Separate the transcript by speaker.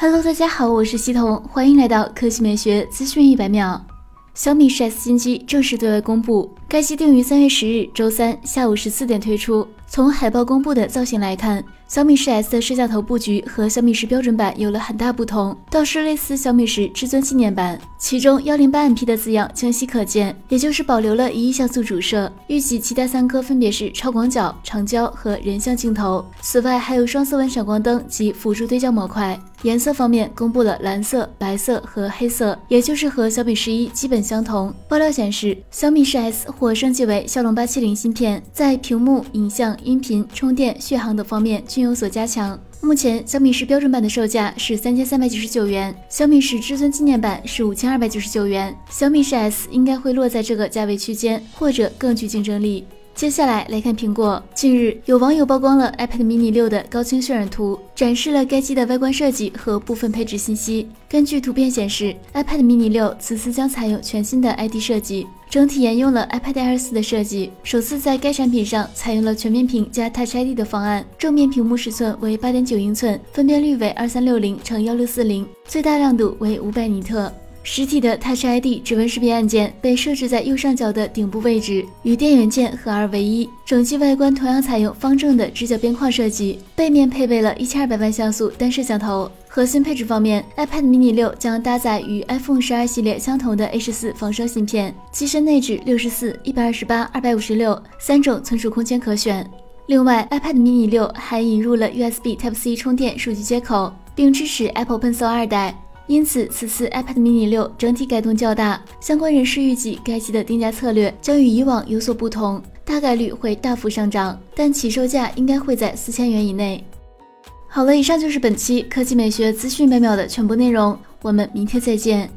Speaker 1: Hello，大家好，我是西彤，欢迎来到科技美学资讯一百秒。小米十 S 新机正式对外公布，该机定于三月十日周三下午十四点推出。从海报公布的造型来看，小米十 S 的摄像头布局和小米十标准版有了很大不同，倒是类似小米十至尊纪念版。其中幺零八 MP 的字样清晰可见，也就是保留了一亿像素主摄。预计其他三颗分别是超广角、长焦和人像镜头。此外还有双色温闪光灯及辅助对焦模块。颜色方面公布了蓝色、白色和黑色，也就是和小米十一基本相同。爆料显示，小米十 S 或升级为骁龙八七零芯片，在屏幕、影像。音频、充电、续航等方面均有所加强。目前小米十标准版的售价是三千三百九十九元，小米十至尊纪念版是五千二百九十九元。小米十 S 应该会落在这个价位区间，或者更具竞争力。接下来来看苹果。近日，有网友曝光了 iPad mini 六的高清渲染图，展示了该机的外观设计和部分配置信息。根据图片显示，iPad mini 六此次将采用全新的 ID 设计，整体沿用了 iPad Air 四的设计，首次在该产品上采用了全面屏加 Touch ID 的方案。正面屏幕尺寸为八点九英寸，分辨率为二三六零乘幺六四零，最大亮度为五百尼特。实体的 Touch ID 指纹识别按键被设置在右上角的顶部位置，与电源键合二为一。整机外观同样采用方正的直角边框设计，背面配备了一千二百万像素单摄像头。核心配置方面，iPad mini 六将搭载与 iPhone 十二系列相同的 A 十四仿生芯片，机身内置六十四、一百二十八、二百五十六三种存储空间可选。另外，iPad mini 六还引入了 USB Type C 充电数据接口，并支持 Apple Pencil 二代。因此，此次 iPad mini 六整体改动较大，相关人士预计该机的定价策略将与以往有所不同，大概率会大幅上涨，但起售价应该会在四千元以内。好了，以上就是本期科技美学资讯每秒的全部内容，我们明天再见。